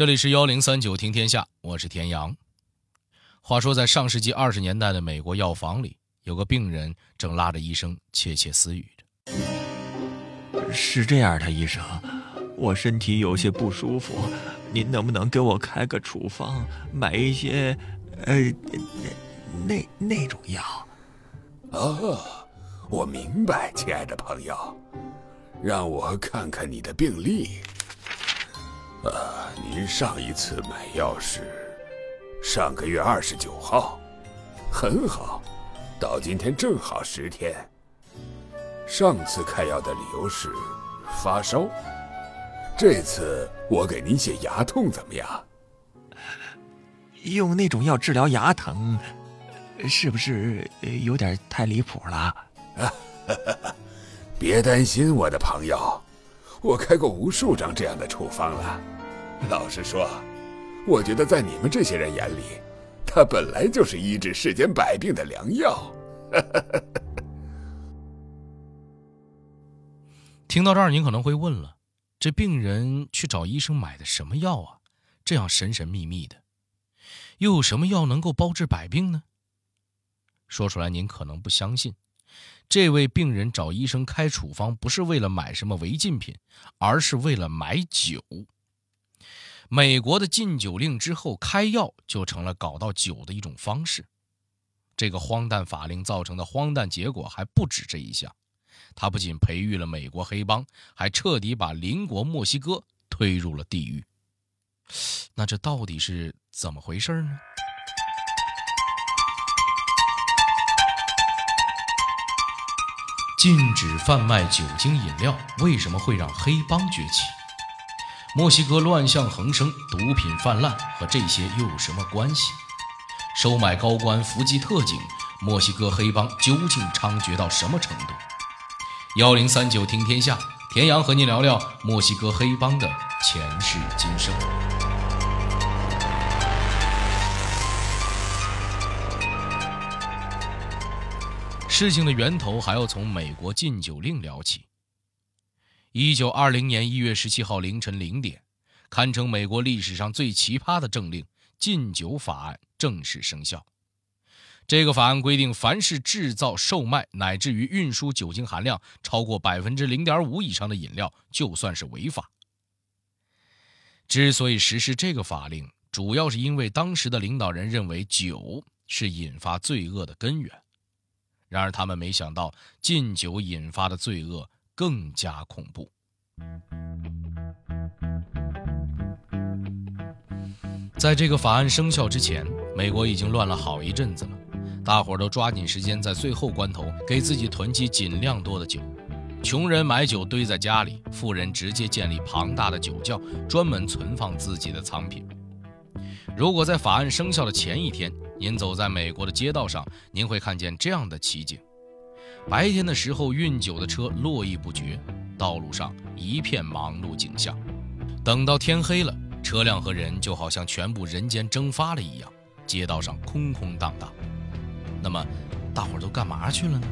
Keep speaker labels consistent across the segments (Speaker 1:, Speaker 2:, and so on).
Speaker 1: 这里是幺零三九听天下，我是田阳。话说，在上世纪二十年代的美国药房里，有个病人正拉着医生窃窃私语
Speaker 2: 着。是这样的，医生，我身体有些不舒服，您能不能给我开个处方，买一些，呃，那那种药？
Speaker 3: 哦，我明白，亲爱的朋友，让我看看你的病历。呃，您上一次买药是上个月二十九号，很好，到今天正好十天。上次开药的理由是发烧，这次我给您写牙痛怎么样？
Speaker 2: 用那种药治疗牙疼，是不是有点太离谱了？
Speaker 3: 别担心，我的朋友。我开过无数张这样的处方了。老实说，我觉得在你们这些人眼里，它本来就是医治世间百病的良药。
Speaker 1: 听到这儿，您可能会问了：这病人去找医生买的什么药啊？这样神神秘秘的，又有什么药能够包治百病呢？说出来您可能不相信。这位病人找医生开处方，不是为了买什么违禁品，而是为了买酒。美国的禁酒令之后，开药就成了搞到酒的一种方式。这个荒诞法令造成的荒诞结果还不止这一项，它不仅培育了美国黑帮，还彻底把邻国墨西哥推入了地狱。那这到底是怎么回事呢？禁止贩卖酒精饮料，为什么会让黑帮崛起？墨西哥乱象横生，毒品泛滥，和这些又有什么关系？收买高官，伏击特警，墨西哥黑帮究竟猖獗到什么程度？幺零三九听天下，田阳和您聊聊墨西哥黑帮的前世今生。事情的源头还要从美国禁酒令聊起。一九二零年一月十七号凌晨零点，堪称美国历史上最奇葩的政令——禁酒法案正式生效。这个法案规定，凡是制造、售卖乃至于运输酒精含量超过百分之零点五以上的饮料，就算是违法。之所以实施这个法令，主要是因为当时的领导人认为酒是引发罪恶的根源。然而，他们没想到禁酒引发的罪恶更加恐怖。在这个法案生效之前，美国已经乱了好一阵子了。大伙儿都抓紧时间，在最后关头给自己囤积尽量多的酒。穷人买酒堆在家里，富人直接建立庞大的酒窖，专门存放自己的藏品。如果在法案生效的前一天，您走在美国的街道上，您会看见这样的奇景：白天的时候，运酒的车络绎不绝，道路上一片忙碌景象；等到天黑了，车辆和人就好像全部人间蒸发了一样，街道上空空荡荡。那么，大伙儿都干嘛去了呢？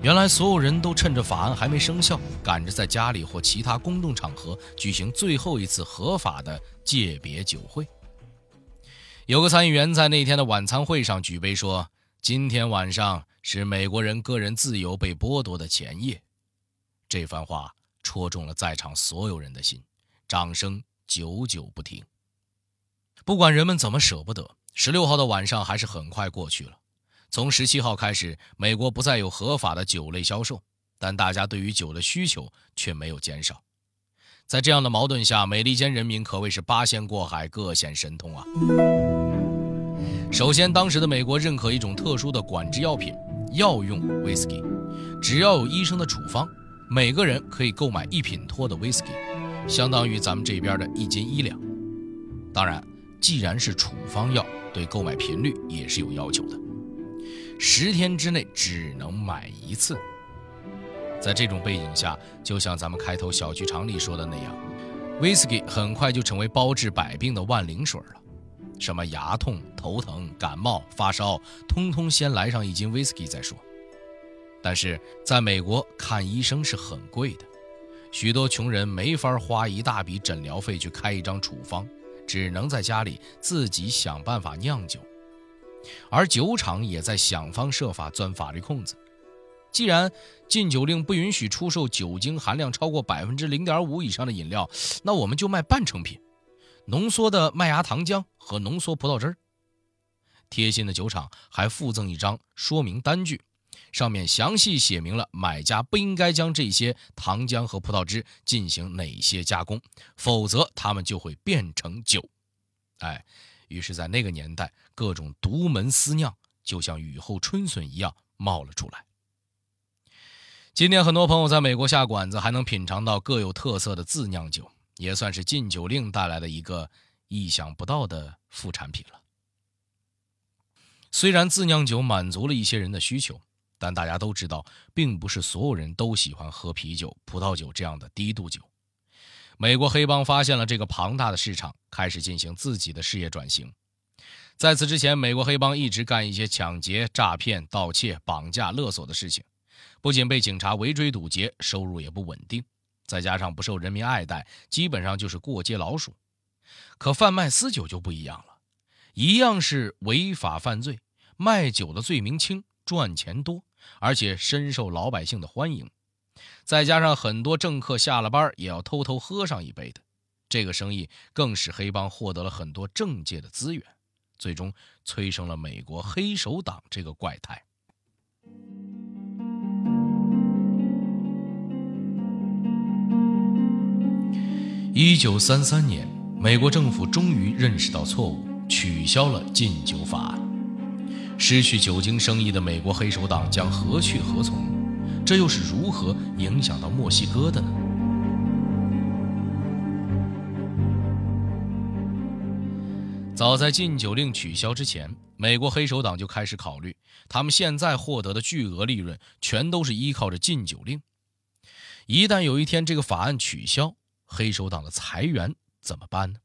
Speaker 1: 原来，所有人都趁着法案还没生效，赶着在家里或其他公众场合举行最后一次合法的借别酒会。有个参议员在那天的晚餐会上举杯说：“今天晚上是美国人个人自由被剥夺的前夜。”这番话戳中了在场所有人的心，掌声久久不停。不管人们怎么舍不得，十六号的晚上还是很快过去了。从十七号开始，美国不再有合法的酒类销售，但大家对于酒的需求却没有减少。在这样的矛盾下，美利坚人民可谓是八仙过海，各显神通啊。首先，当时的美国认可一种特殊的管制药品——药用威士忌，只要有医生的处方，每个人可以购买一品托的威士忌，相当于咱们这边的一斤一两。当然，既然是处方药，对购买频率也是有要求的，十天之内只能买一次。在这种背景下，就像咱们开头小剧场里说的那样，威士忌很快就成为包治百病的万灵水了。什么牙痛、头疼、感冒、发烧，通通先来上一斤威士忌再说。但是在美国看医生是很贵的，许多穷人没法花一大笔诊疗费去开一张处方，只能在家里自己想办法酿酒。而酒厂也在想方设法钻法律空子。既然禁酒令不允许出售酒精含量超过百分之零点五以上的饮料，那我们就卖半成品：浓缩的麦芽糖浆和浓缩葡萄汁儿。贴心的酒厂还附赠一张说明单据。上面详细写明了买家不应该将这些糖浆和葡萄汁进行哪些加工，否则它们就会变成酒。哎，于是，在那个年代，各种独门私酿就像雨后春笋一样冒了出来。今天，很多朋友在美国下馆子还能品尝到各有特色的自酿酒，也算是禁酒令带来的一个意想不到的副产品了。虽然自酿酒满足了一些人的需求。但大家都知道，并不是所有人都喜欢喝啤酒、葡萄酒这样的低度酒。美国黑帮发现了这个庞大的市场，开始进行自己的事业转型。在此之前，美国黑帮一直干一些抢劫、诈骗、盗窃、绑架、勒索的事情，不仅被警察围追堵截，收入也不稳定，再加上不受人民爱戴，基本上就是过街老鼠。可贩卖私酒就不一样了，一样是违法犯罪，卖酒的罪名轻，赚钱多。而且深受老百姓的欢迎，再加上很多政客下了班也要偷偷喝上一杯的，这个生意更使黑帮获得了很多政界的资源，最终催生了美国黑手党这个怪胎。一九三三年，美国政府终于认识到错误，取消了禁酒法案。失去酒精生意的美国黑手党将何去何从？这又是如何影响到墨西哥的呢？早在禁酒令取消之前，美国黑手党就开始考虑，他们现在获得的巨额利润全都是依靠着禁酒令。一旦有一天这个法案取消，黑手党的裁员怎么办呢？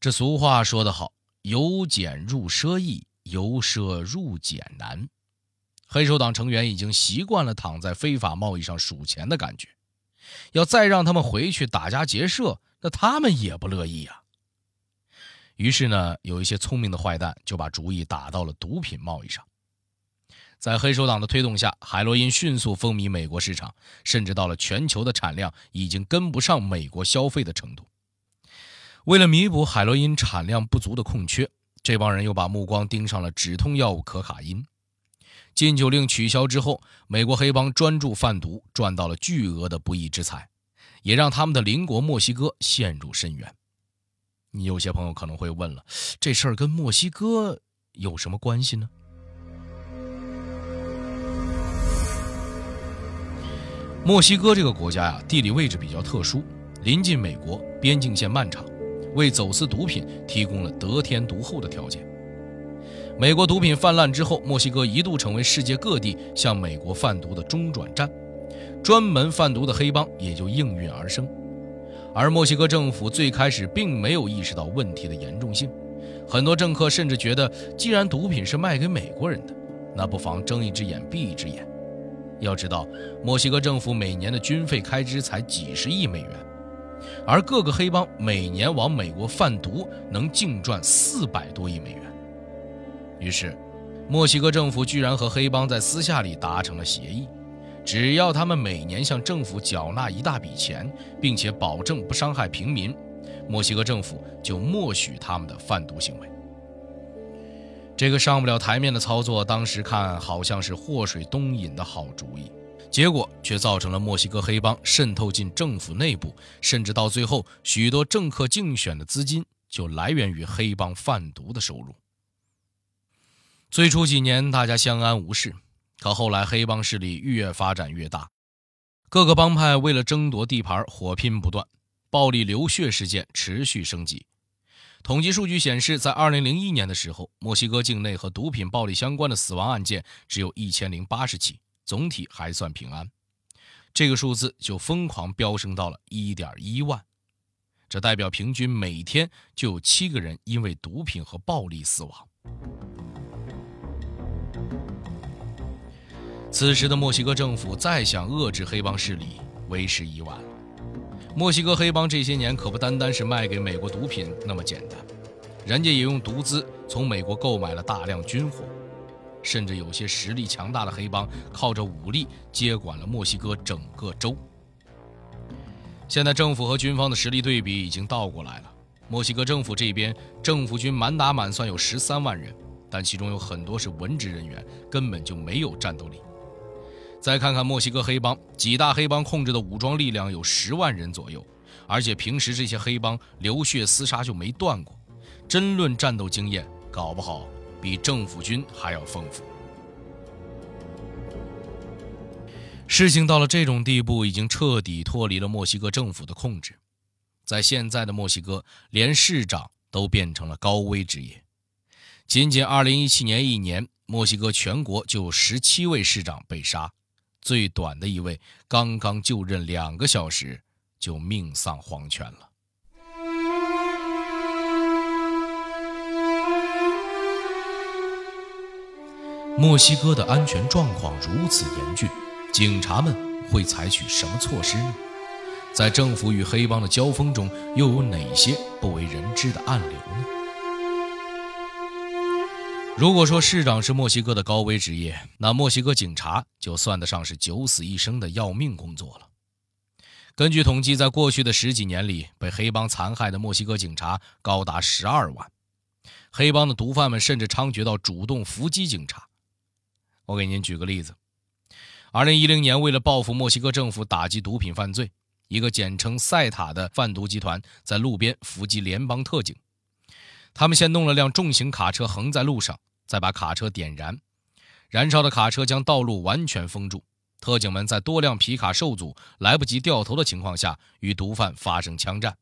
Speaker 1: 这俗话说得好。由俭入奢易，由奢入俭难。黑手党成员已经习惯了躺在非法贸易上数钱的感觉，要再让他们回去打家劫舍，那他们也不乐意啊。于是呢，有一些聪明的坏蛋就把主意打到了毒品贸易上。在黑手党的推动下，海洛因迅速风靡美国市场，甚至到了全球的产量已经跟不上美国消费的程度。为了弥补海洛因产量不足的空缺，这帮人又把目光盯上了止痛药物可卡因。禁酒令取消之后，美国黑帮专注贩毒，赚到了巨额的不义之财，也让他们的邻国墨西哥陷入深渊。你有些朋友可能会问了，这事儿跟墨西哥有什么关系呢？墨西哥这个国家呀，地理位置比较特殊，临近美国，边境线漫长。为走私毒品提供了得天独厚的条件。美国毒品泛滥之后，墨西哥一度成为世界各地向美国贩毒的中转站，专门贩毒的黑帮也就应运而生。而墨西哥政府最开始并没有意识到问题的严重性，很多政客甚至觉得，既然毒品是卖给美国人的，那不妨睁一只眼闭一只眼。要知道，墨西哥政府每年的军费开支才几十亿美元。而各个黑帮每年往美国贩毒能净赚四百多亿美元。于是，墨西哥政府居然和黑帮在私下里达成了协议，只要他们每年向政府缴纳一大笔钱，并且保证不伤害平民，墨西哥政府就默许他们的贩毒行为。这个上不了台面的操作，当时看好像是祸水东引的好主意。结果却造成了墨西哥黑帮渗透进政府内部，甚至到最后，许多政客竞选的资金就来源于黑帮贩毒的收入。最初几年大家相安无事，可后来黑帮势力越发展越大，各个帮派为了争夺地盘火拼不断，暴力流血事件持续升级。统计数据显示，在2001年的时候，墨西哥境内和毒品暴力相关的死亡案件只有一千零八十起。总体还算平安，这个数字就疯狂飙升到了一点一万，这代表平均每天就有七个人因为毒品和暴力死亡。此时的墨西哥政府再想遏制黑帮势力，为时已晚。墨西哥黑帮这些年可不单单是卖给美国毒品那么简单，人家也用毒资从美国购买了大量军火，甚至有些实力强大的黑帮靠着武力接管了墨西哥整个州。现在政府和军方的实力对比已经倒过来了，墨西哥政府这边政府军满打满算有十三万人，但其中有很多是文职人员，根本就没有战斗力。再看看墨西哥黑帮，几大黑帮控制的武装力量有十万人左右，而且平时这些黑帮流血厮杀就没断过，真论战斗经验，搞不好比政府军还要丰富。事情到了这种地步，已经彻底脱离了墨西哥政府的控制，在现在的墨西哥，连市长都变成了高危职业。仅仅2017年一年，墨西哥全国就有十七位市长被杀。最短的一位刚刚就任两个小时，就命丧黄泉了。墨西哥的安全状况如此严峻，警察们会采取什么措施呢？在政府与黑帮的交锋中，又有哪些不为人知的暗流呢？如果说市长是墨西哥的高危职业，那墨西哥警察就算得上是九死一生的要命工作了。根据统计，在过去的十几年里，被黑帮残害的墨西哥警察高达十二万。黑帮的毒贩们甚至猖獗到主动伏击警察。我给您举个例子：二零一零年，为了报复墨西哥政府打击毒品犯罪，一个简称“塞塔”的贩毒集团在路边伏击联邦特警。他们先弄了辆重型卡车横在路上，再把卡车点燃，燃烧的卡车将道路完全封住。特警们在多辆皮卡受阻、来不及掉头的情况下，与毒贩发生枪战。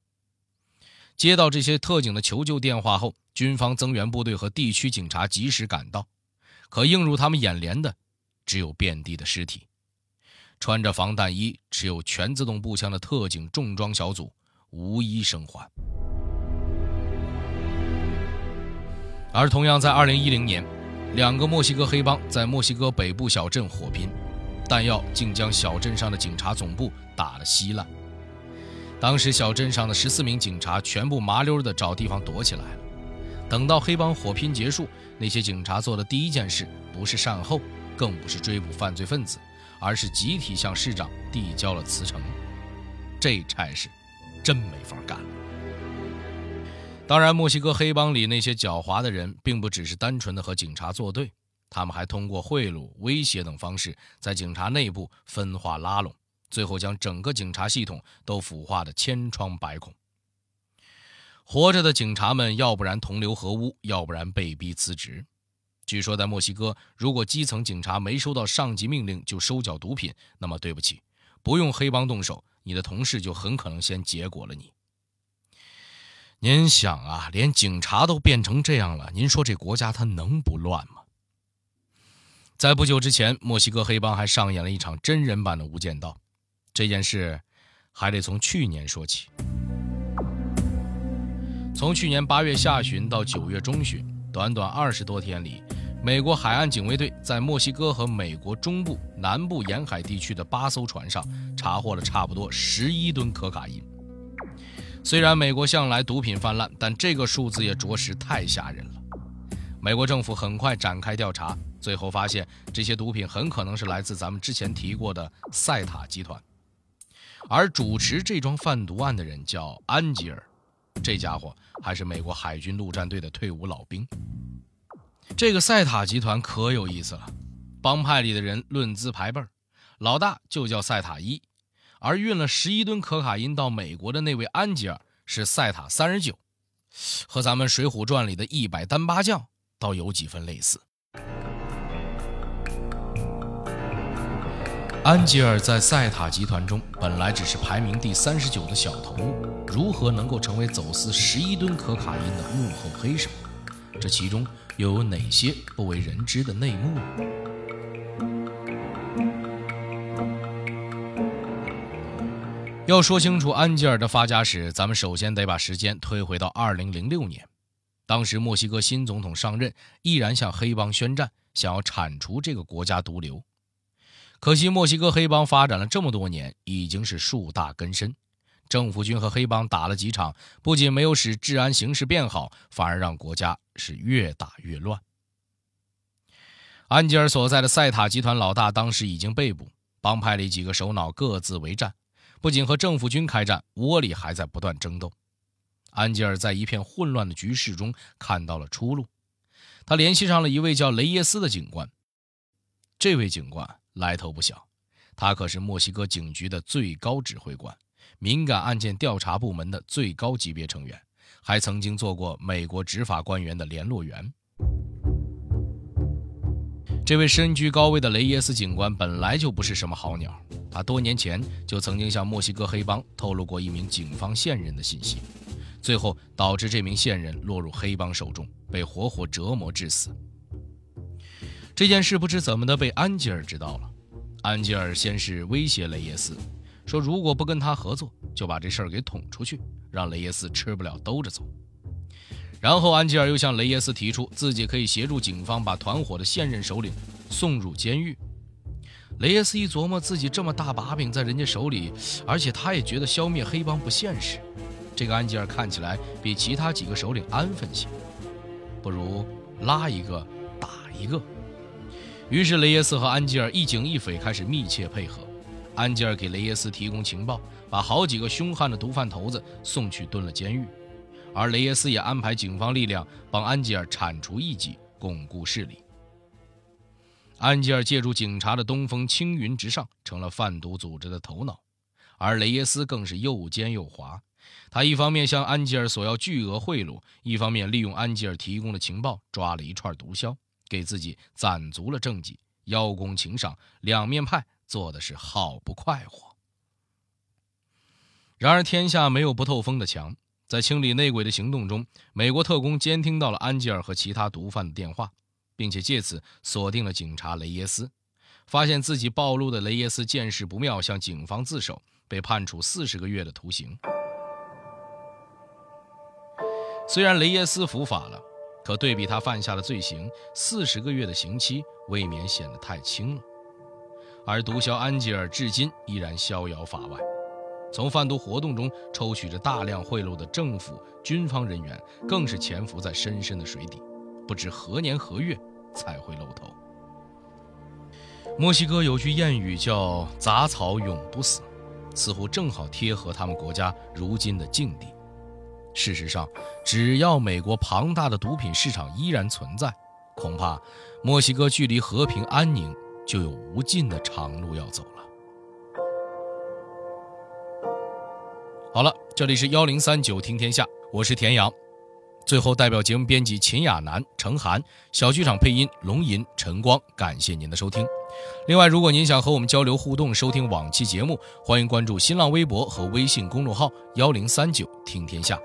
Speaker 1: 接到这些特警的求救电话后，军方增援部队和地区警察及时赶到，可映入他们眼帘的，只有遍地的尸体。穿着防弹衣、持有全自动步枪的特警重装小组无一生还。而同样在2010年，两个墨西哥黑帮在墨西哥北部小镇火拼，弹药竟将小镇上的警察总部打了稀烂。当时小镇上的十四名警察全部麻溜的找地方躲起来了。等到黑帮火拼结束，那些警察做的第一件事不是善后，更不是追捕犯罪分子，而是集体向市长递交了辞呈。这差事真没法干了。当然，墨西哥黑帮里那些狡猾的人，并不只是单纯的和警察作对，他们还通过贿赂、威胁等方式，在警察内部分化拉拢，最后将整个警察系统都腐化的千疮百孔。活着的警察们，要不然同流合污，要不然被逼辞职。据说，在墨西哥，如果基层警察没收到上级命令就收缴毒品，那么对不起，不用黑帮动手，你的同事就很可能先结果了你。您想啊，连警察都变成这样了，您说这国家它能不乱吗？在不久之前，墨西哥黑帮还上演了一场真人版的《无间道》，这件事还得从去年说起。从去年八月下旬到九月中旬，短短二十多天里，美国海岸警卫队在墨西哥和美国中部、南部沿海地区的八艘船上查获了差不多十一吨可卡因。虽然美国向来毒品泛滥，但这个数字也着实太吓人了。美国政府很快展开调查，最后发现这些毒品很可能是来自咱们之前提过的塞塔集团，而主持这桩贩毒案的人叫安吉尔，这家伙还是美国海军陆战队的退伍老兵。这个塞塔集团可有意思了，帮派里的人论资排辈儿老大就叫塞塔一。而运了十一吨可卡因到美国的那位安吉尔是塞塔三十九，和咱们《水浒传》里的一百单八将倒有几分类似。安吉尔在塞塔集团中本来只是排名第三十九的小头目，如何能够成为走私十一吨可卡因的幕后黑手？这其中又有哪些不为人知的内幕呢要说清楚安吉尔的发家史，咱们首先得把时间推回到二零零六年。当时墨西哥新总统上任，毅然向黑帮宣战，想要铲除这个国家毒瘤。可惜墨西哥黑帮发展了这么多年，已经是树大根深。政府军和黑帮打了几场，不仅没有使治安形势变好，反而让国家是越打越乱。安吉尔所在的塞塔集团老大当时已经被捕，帮派里几个首脑各自为战，不仅和政府军开战，窝里还在不断争斗。安吉尔在一片混乱的局势中看到了出路，他联系上了一位叫雷耶斯的警官。这位警官来头不小，他可是墨西哥警局的最高指挥官，敏感案件调查部门的最高级别成员，还曾经做过美国执法官员的联络员。这位身居高位的雷耶斯警官本来就不是什么好鸟，他多年前就曾经向墨西哥黑帮透露过一名警方线人的信息。最后导致这名线人落入黑帮手中，被活活折磨致死。这件事不知怎么的被安吉尔知道了。安吉尔先是威胁雷耶斯，说如果不跟他合作，就把这事儿给捅出去，让雷耶斯吃不了兜着走。然后安吉尔又向雷耶斯提出，自己可以协助警方把团伙的现任首领送入监狱。雷耶斯一琢磨，自己这么大把柄在人家手里，而且他也觉得消灭黑帮不现实。这个安吉尔看起来比其他几个首领安分些，不如拉一个打一个。于是雷耶斯和安吉尔一警一匪开始密切配合。安吉尔给雷耶斯提供情报，把好几个凶悍的毒贩头子送去蹲了监狱，而雷耶斯也安排警方力量帮安吉尔铲除异己，巩固势力。安吉尔借助警察的东风青云直上，成了贩毒组织的头脑，而雷耶斯更是又奸又滑。他一方面向安吉尔索要巨额贿赂，一方面利用安吉尔提供的情报抓了一串毒枭，给自己攒足了政绩，邀功请赏，两面派做的是好不快活。然而天下没有不透风的墙，在清理内鬼的行动中，美国特工监听到了安吉尔和其他毒贩的电话，并且借此锁定了警察雷耶斯。发现自己暴露的雷耶斯见势不妙，向警方自首，被判处四十个月的徒刑。虽然雷耶斯伏法了，可对比他犯下的罪行，四十个月的刑期未免显得太轻了。而毒枭安吉尔至今依然逍遥法外，从贩毒活动中抽取着大量贿赂的政府军方人员，更是潜伏在深深的水底，不知何年何月才会露头。墨西哥有句谚语叫“杂草永不死”，似乎正好贴合他们国家如今的境地。事实上，只要美国庞大的毒品市场依然存在，恐怕墨西哥距离和平安宁就有无尽的长路要走了。好了，这里是幺零三九听天下，我是田阳。最后，代表节目编辑秦亚楠、程涵，小剧场配音龙吟、陈光，感谢您的收听。另外，如果您想和我们交流互动、收听往期节目，欢迎关注新浪微博和微信公众号幺零三九听天下。